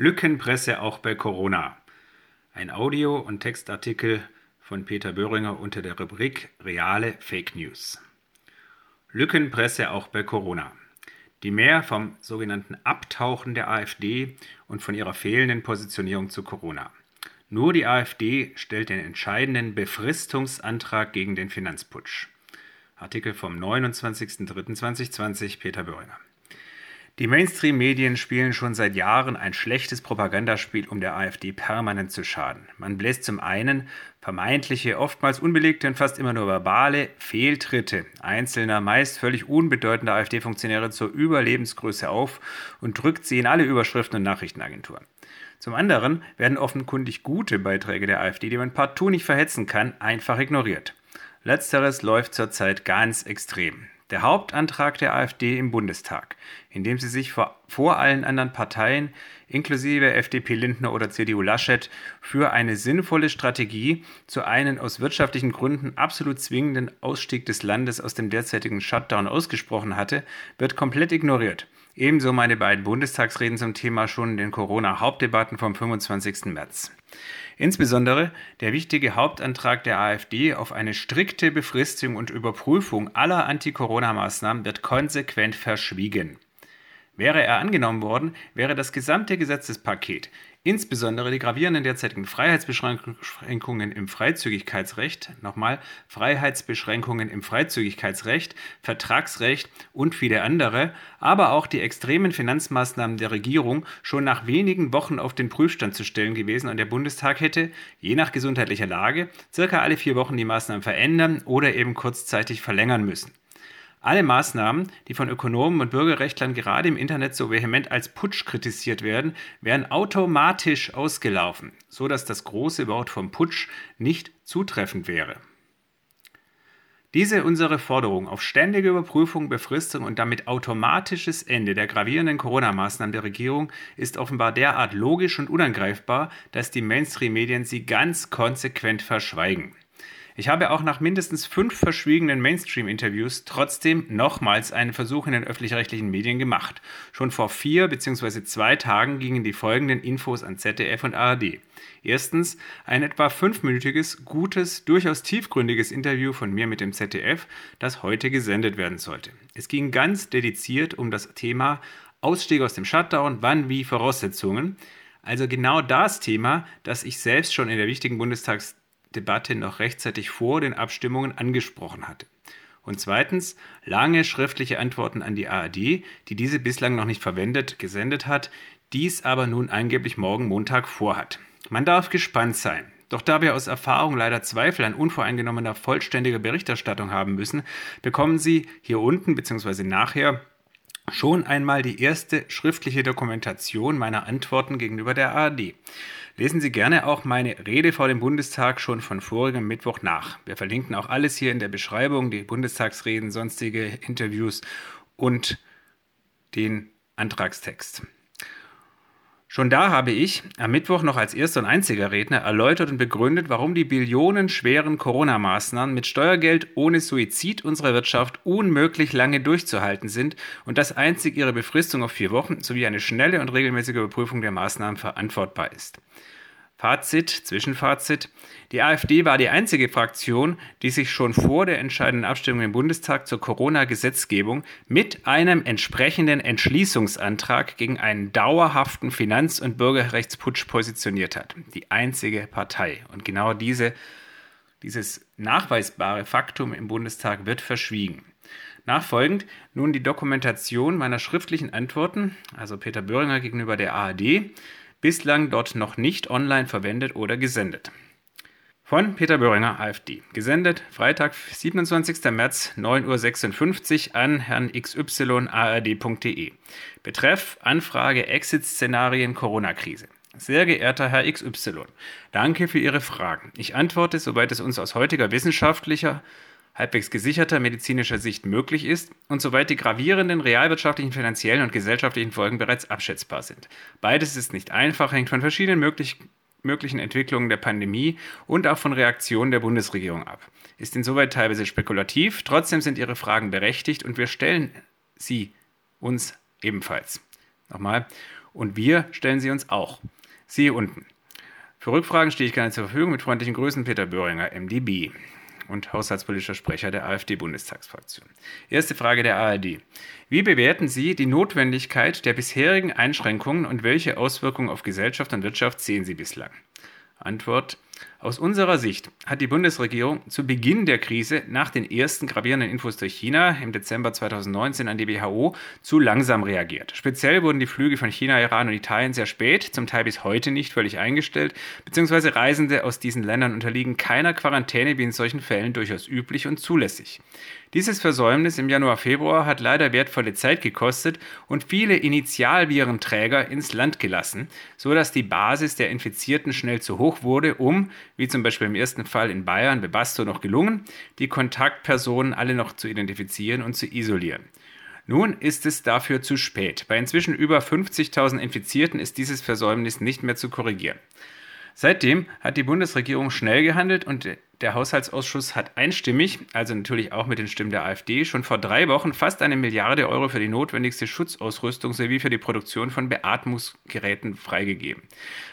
Lückenpresse auch bei Corona. Ein Audio- und Textartikel von Peter Böhringer unter der Rubrik Reale Fake News. Lückenpresse auch bei Corona. Die mehr vom sogenannten Abtauchen der AfD und von ihrer fehlenden Positionierung zu Corona. Nur die AfD stellt den entscheidenden Befristungsantrag gegen den Finanzputsch. Artikel vom 29.03.2020 Peter Böhringer. Die Mainstream-Medien spielen schon seit Jahren ein schlechtes Propagandaspiel, um der AfD permanent zu schaden. Man bläst zum einen vermeintliche, oftmals unbelegte und fast immer nur verbale Fehltritte einzelner, meist völlig unbedeutender AfD-Funktionäre zur Überlebensgröße auf und drückt sie in alle Überschriften und Nachrichtenagenturen. Zum anderen werden offenkundig gute Beiträge der AfD, die man partout nicht verhetzen kann, einfach ignoriert. Letzteres läuft zurzeit ganz extrem der Hauptantrag der AfD im Bundestag, in dem sie sich vor, vor allen anderen Parteien, inklusive FDP Lindner oder CDU Laschet, für eine sinnvolle Strategie zu einem aus wirtschaftlichen Gründen absolut zwingenden Ausstieg des Landes aus dem derzeitigen Shutdown ausgesprochen hatte, wird komplett ignoriert. Ebenso meine beiden Bundestagsreden zum Thema schon in den Corona-Hauptdebatten vom 25. März. Insbesondere der wichtige Hauptantrag der AfD auf eine strikte Befristung und Überprüfung aller Anti-Corona-Maßnahmen wird konsequent verschwiegen. Wäre er angenommen worden, wäre das gesamte Gesetzespaket Insbesondere die gravierenden derzeitigen Freiheitsbeschränkungen im Freizügigkeitsrecht, nochmal Freiheitsbeschränkungen im Freizügigkeitsrecht, Vertragsrecht und viele andere, aber auch die extremen Finanzmaßnahmen der Regierung schon nach wenigen Wochen auf den Prüfstand zu stellen gewesen und der Bundestag hätte, je nach gesundheitlicher Lage, circa alle vier Wochen die Maßnahmen verändern oder eben kurzzeitig verlängern müssen. Alle Maßnahmen, die von Ökonomen und Bürgerrechtlern gerade im Internet so vehement als Putsch kritisiert werden, wären automatisch ausgelaufen, so dass das große Wort vom Putsch nicht zutreffend wäre. Diese unsere Forderung auf ständige Überprüfung, Befristung und damit automatisches Ende der gravierenden Corona-Maßnahmen der Regierung ist offenbar derart logisch und unangreifbar, dass die Mainstream-Medien sie ganz konsequent verschweigen. Ich habe auch nach mindestens fünf verschwiegenen Mainstream-Interviews trotzdem nochmals einen Versuch in den öffentlich-rechtlichen Medien gemacht. Schon vor vier bzw. zwei Tagen gingen die folgenden Infos an ZDF und ARD. Erstens ein etwa fünfminütiges, gutes, durchaus tiefgründiges Interview von mir mit dem ZDF, das heute gesendet werden sollte. Es ging ganz dediziert um das Thema Ausstieg aus dem Shutdown, wann, wie, Voraussetzungen. Also genau das Thema, das ich selbst schon in der wichtigen Bundestags Debatte noch rechtzeitig vor den Abstimmungen angesprochen hatte. Und zweitens lange schriftliche Antworten an die ARD, die diese bislang noch nicht verwendet, gesendet hat, dies aber nun angeblich morgen Montag vorhat. Man darf gespannt sein. Doch da wir aus Erfahrung leider Zweifel an unvoreingenommener vollständiger Berichterstattung haben müssen, bekommen Sie hier unten bzw. nachher schon einmal die erste schriftliche Dokumentation meiner Antworten gegenüber der ARD. Lesen Sie gerne auch meine Rede vor dem Bundestag schon von vorigem Mittwoch nach. Wir verlinken auch alles hier in der Beschreibung, die Bundestagsreden, sonstige Interviews und den Antragstext. Schon da habe ich am Mittwoch noch als erster und einziger Redner erläutert und begründet, warum die billionenschweren Corona-Maßnahmen mit Steuergeld ohne Suizid unserer Wirtschaft unmöglich lange durchzuhalten sind und dass einzig ihre Befristung auf vier Wochen sowie eine schnelle und regelmäßige Überprüfung der Maßnahmen verantwortbar ist. Fazit, Zwischenfazit. Die AfD war die einzige Fraktion, die sich schon vor der entscheidenden Abstimmung im Bundestag zur Corona-Gesetzgebung mit einem entsprechenden Entschließungsantrag gegen einen dauerhaften Finanz- und Bürgerrechtsputsch positioniert hat. Die einzige Partei. Und genau diese, dieses nachweisbare Faktum im Bundestag wird verschwiegen. Nachfolgend nun die Dokumentation meiner schriftlichen Antworten, also Peter Böhringer gegenüber der ARD, bislang dort noch nicht online verwendet oder gesendet. Von Peter Böhringer, AfD. Gesendet Freitag, 27. März, 9.56 Uhr an Herrn xyard.de. Betreff Anfrage Exit-Szenarien Corona-Krise. Sehr geehrter Herr XY, danke für Ihre Fragen. Ich antworte, soweit es uns aus heutiger wissenschaftlicher halbwegs gesicherter medizinischer Sicht möglich ist und soweit die gravierenden realwirtschaftlichen, finanziellen und gesellschaftlichen Folgen bereits abschätzbar sind. Beides ist nicht einfach, hängt von verschiedenen möglich möglichen Entwicklungen der Pandemie und auch von Reaktionen der Bundesregierung ab. Ist insoweit teilweise spekulativ, trotzdem sind Ihre Fragen berechtigt und wir stellen sie uns ebenfalls. Nochmal, Und wir stellen sie uns auch. Siehe unten. Für Rückfragen stehe ich gerne zur Verfügung. Mit freundlichen Grüßen, Peter Böhringer, MDB und haushaltspolitischer Sprecher der AfD-Bundestagsfraktion. Erste Frage der ARD. Wie bewerten Sie die Notwendigkeit der bisherigen Einschränkungen und welche Auswirkungen auf Gesellschaft und Wirtschaft sehen Sie bislang? Antwort. Aus unserer Sicht hat die Bundesregierung zu Beginn der Krise nach den ersten gravierenden Infos durch China im Dezember 2019 an die WHO zu langsam reagiert. Speziell wurden die Flüge von China, Iran und Italien sehr spät, zum Teil bis heute nicht völlig eingestellt, beziehungsweise Reisende aus diesen Ländern unterliegen keiner Quarantäne wie in solchen Fällen durchaus üblich und zulässig. Dieses Versäumnis im Januar, Februar hat leider wertvolle Zeit gekostet und viele Initialvirenträger ins Land gelassen, so dass die Basis der Infizierten schnell zu hoch wurde, um, wie zum Beispiel im ersten Fall in Bayern bei Basto noch gelungen, die Kontaktpersonen alle noch zu identifizieren und zu isolieren. Nun ist es dafür zu spät. Bei inzwischen über 50.000 Infizierten ist dieses Versäumnis nicht mehr zu korrigieren. Seitdem hat die Bundesregierung schnell gehandelt und der Haushaltsausschuss hat einstimmig, also natürlich auch mit den Stimmen der AfD, schon vor drei Wochen fast eine Milliarde Euro für die notwendigste Schutzausrüstung sowie für die Produktion von Beatmungsgeräten freigegeben.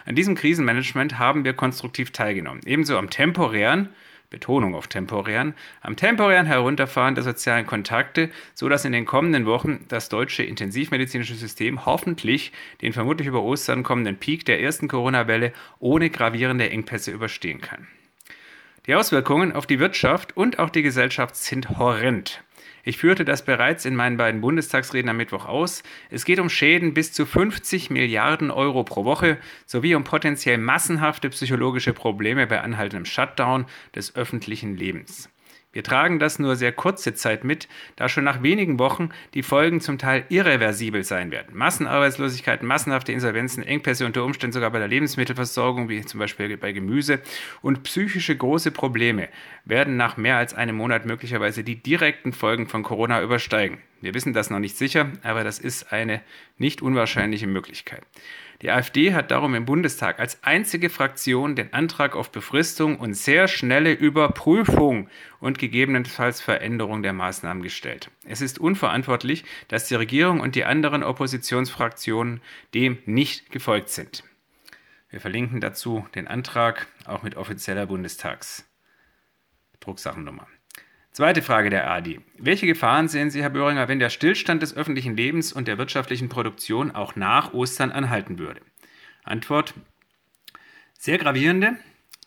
An diesem Krisenmanagement haben wir konstruktiv teilgenommen. Ebenso am temporären Betonung auf temporären, am temporären Herunterfahren der sozialen Kontakte, sodass in den kommenden Wochen das deutsche intensivmedizinische System hoffentlich den vermutlich über Ostern kommenden Peak der ersten Corona-Welle ohne gravierende Engpässe überstehen kann. Die Auswirkungen auf die Wirtschaft und auch die Gesellschaft sind horrend. Ich führte das bereits in meinen beiden Bundestagsreden am Mittwoch aus. Es geht um Schäden bis zu 50 Milliarden Euro pro Woche sowie um potenziell massenhafte psychologische Probleme bei anhaltendem Shutdown des öffentlichen Lebens. Wir tragen das nur sehr kurze Zeit mit, da schon nach wenigen Wochen die Folgen zum Teil irreversibel sein werden. Massenarbeitslosigkeit, massenhafte Insolvenzen, Engpässe unter Umständen sogar bei der Lebensmittelversorgung, wie zum Beispiel bei Gemüse, und psychische große Probleme werden nach mehr als einem Monat möglicherweise die direkten Folgen von Corona übersteigen. Wir wissen das noch nicht sicher, aber das ist eine nicht unwahrscheinliche Möglichkeit. Die AfD hat darum im Bundestag als einzige Fraktion den Antrag auf Befristung und sehr schnelle Überprüfung und gegebenenfalls Veränderung der Maßnahmen gestellt. Es ist unverantwortlich, dass die Regierung und die anderen Oppositionsfraktionen dem nicht gefolgt sind. Wir verlinken dazu den Antrag auch mit offizieller Bundestagsdrucksachennummer. Zweite Frage der AD. Welche Gefahren sehen Sie, Herr Böhringer, wenn der Stillstand des öffentlichen Lebens und der wirtschaftlichen Produktion auch nach Ostern anhalten würde? Antwort. Sehr gravierende,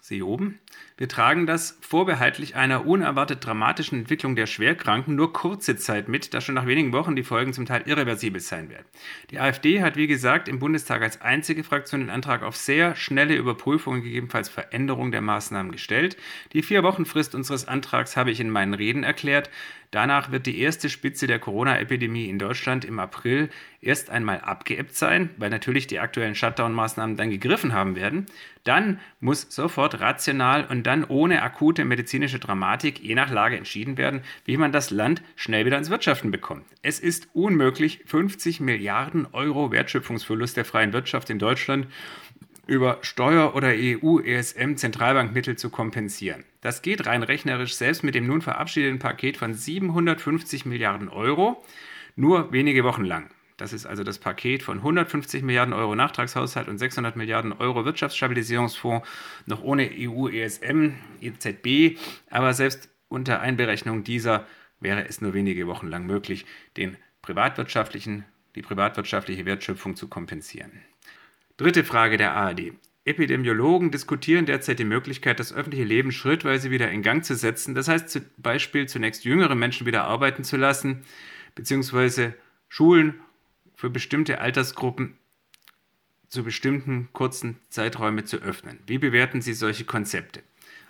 Sie oben, wir tragen das vorbehaltlich einer unerwartet dramatischen Entwicklung der Schwerkranken nur kurze Zeit mit, da schon nach wenigen Wochen die Folgen zum Teil irreversibel sein werden. Die AfD hat, wie gesagt, im Bundestag als einzige Fraktion den Antrag auf sehr schnelle Überprüfung und gegebenenfalls Veränderung der Maßnahmen gestellt. Die vier Wochen Frist unseres Antrags habe ich in meinen Reden erklärt. Danach wird die erste Spitze der Corona-Epidemie in Deutschland im April erst einmal abgeebbt sein, weil natürlich die aktuellen Shutdown-Maßnahmen dann gegriffen haben werden. Dann muss sofort rational und dann ohne akute medizinische Dramatik je nach Lage entschieden werden, wie man das Land schnell wieder ins Wirtschaften bekommt. Es ist unmöglich, 50 Milliarden Euro Wertschöpfungsverlust der freien Wirtschaft in Deutschland über Steuer- oder EU-ESM-Zentralbankmittel zu kompensieren. Das geht rein rechnerisch selbst mit dem nun verabschiedeten Paket von 750 Milliarden Euro nur wenige Wochen lang. Das ist also das Paket von 150 Milliarden Euro Nachtragshaushalt und 600 Milliarden Euro Wirtschaftsstabilisierungsfonds, noch ohne EU, ESM, EZB. Aber selbst unter Einberechnung dieser wäre es nur wenige Wochen lang möglich, den privatwirtschaftlichen, die privatwirtschaftliche Wertschöpfung zu kompensieren. Dritte Frage der ARD. Epidemiologen diskutieren derzeit die Möglichkeit, das öffentliche Leben schrittweise wieder in Gang zu setzen. Das heißt zum Beispiel zunächst jüngere Menschen wieder arbeiten zu lassen, beziehungsweise Schulen für bestimmte Altersgruppen zu bestimmten kurzen Zeiträumen zu öffnen. Wie bewerten Sie solche Konzepte?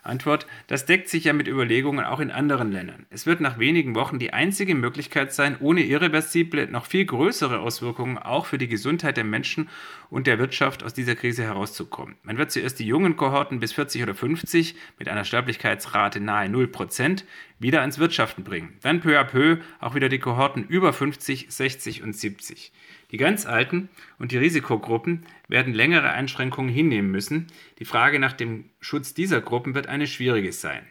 Antwort, das deckt sich ja mit Überlegungen auch in anderen Ländern. Es wird nach wenigen Wochen die einzige Möglichkeit sein, ohne irreversible, noch viel größere Auswirkungen auch für die Gesundheit der Menschen und der Wirtschaft aus dieser Krise herauszukommen. Man wird zuerst die jungen Kohorten bis 40 oder 50 mit einer Sterblichkeitsrate nahe 0% wieder ans Wirtschaften bringen. Dann peu à peu auch wieder die Kohorten über 50, 60 und 70. Die ganz Alten und die Risikogruppen werden längere Einschränkungen hinnehmen müssen. Die Frage nach dem Schutz dieser Gruppen wird eine schwierige sein.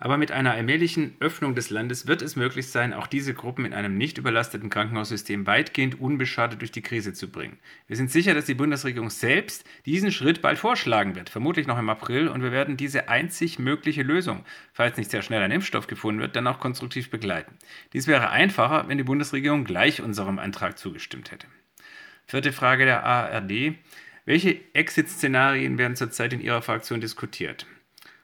Aber mit einer allmählichen Öffnung des Landes wird es möglich sein, auch diese Gruppen in einem nicht überlasteten Krankenhaussystem weitgehend unbeschadet durch die Krise zu bringen. Wir sind sicher, dass die Bundesregierung selbst diesen Schritt bald vorschlagen wird, vermutlich noch im April, und wir werden diese einzig mögliche Lösung, falls nicht sehr schnell ein Impfstoff gefunden wird, dann auch konstruktiv begleiten. Dies wäre einfacher, wenn die Bundesregierung gleich unserem Antrag zugestimmt hätte. Vierte Frage der ARD. Welche Exit-Szenarien werden zurzeit in Ihrer Fraktion diskutiert?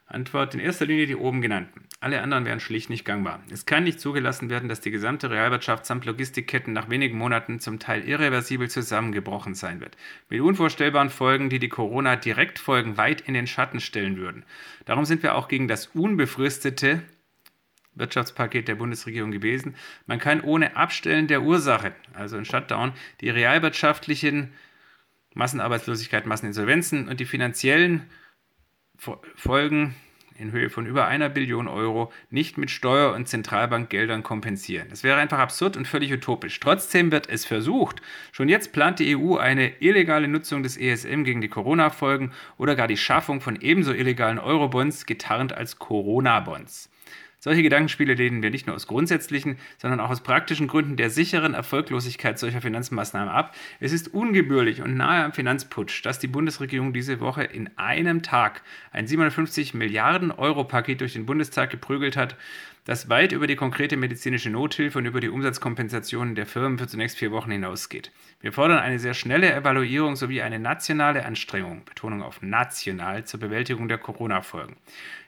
Antwort in erster Linie die oben genannten. Alle anderen wären schlicht nicht gangbar. Es kann nicht zugelassen werden, dass die gesamte Realwirtschaft samt Logistikketten nach wenigen Monaten zum Teil irreversibel zusammengebrochen sein wird. Mit unvorstellbaren Folgen, die die Corona-Direktfolgen weit in den Schatten stellen würden. Darum sind wir auch gegen das unbefristete Wirtschaftspaket der Bundesregierung gewesen. Man kann ohne Abstellen der Ursache, also ein Shutdown, die realwirtschaftlichen Massenarbeitslosigkeit, Masseninsolvenzen und die finanziellen Folgen in Höhe von über einer Billion Euro nicht mit Steuer- und Zentralbankgeldern kompensieren. Das wäre einfach absurd und völlig utopisch. Trotzdem wird es versucht. Schon jetzt plant die EU eine illegale Nutzung des ESM gegen die Corona-Folgen oder gar die Schaffung von ebenso illegalen Eurobonds, getarnt als Corona-Bonds. Solche Gedankenspiele lehnen wir nicht nur aus grundsätzlichen, sondern auch aus praktischen Gründen der sicheren Erfolglosigkeit solcher Finanzmaßnahmen ab. Es ist ungebührlich und nahe am Finanzputsch, dass die Bundesregierung diese Woche in einem Tag ein 750 Milliarden Euro Paket durch den Bundestag geprügelt hat, das weit über die konkrete medizinische Nothilfe und über die Umsatzkompensationen der Firmen für zunächst vier Wochen hinausgeht. Wir fordern eine sehr schnelle Evaluierung sowie eine nationale Anstrengung, Betonung auf national, zur Bewältigung der Corona-Folgen.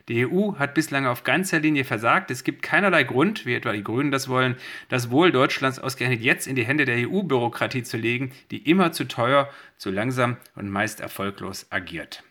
Die EU hat bislang auf ganzer Linie versagt. Es gibt keinerlei Grund, wie etwa die Grünen das wollen, das Wohl Deutschlands ausgerechnet jetzt in die Hände der EU-Bürokratie zu legen, die immer zu teuer, zu langsam und meist erfolglos agiert.